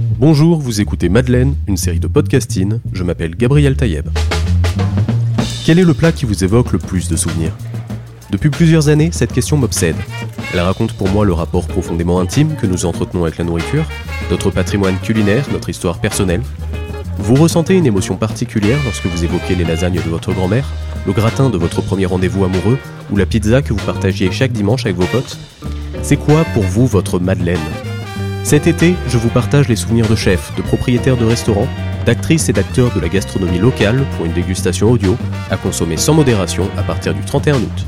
Bonjour, vous écoutez Madeleine, une série de podcasting. Je m'appelle Gabriel Taïeb. Quel est le plat qui vous évoque le plus de souvenirs? Depuis plusieurs années, cette question m'obsède. Elle raconte pour moi le rapport profondément intime que nous entretenons avec la nourriture, notre patrimoine culinaire, notre histoire personnelle. Vous ressentez une émotion particulière lorsque vous évoquez les lasagnes de votre grand-mère, le gratin de votre premier rendez-vous amoureux ou la pizza que vous partagiez chaque dimanche avec vos potes? C'est quoi pour vous votre Madeleine? Cet été, je vous partage les souvenirs de chefs, de propriétaires de restaurants, d'actrices et d'acteurs de la gastronomie locale pour une dégustation audio à consommer sans modération à partir du 31 août.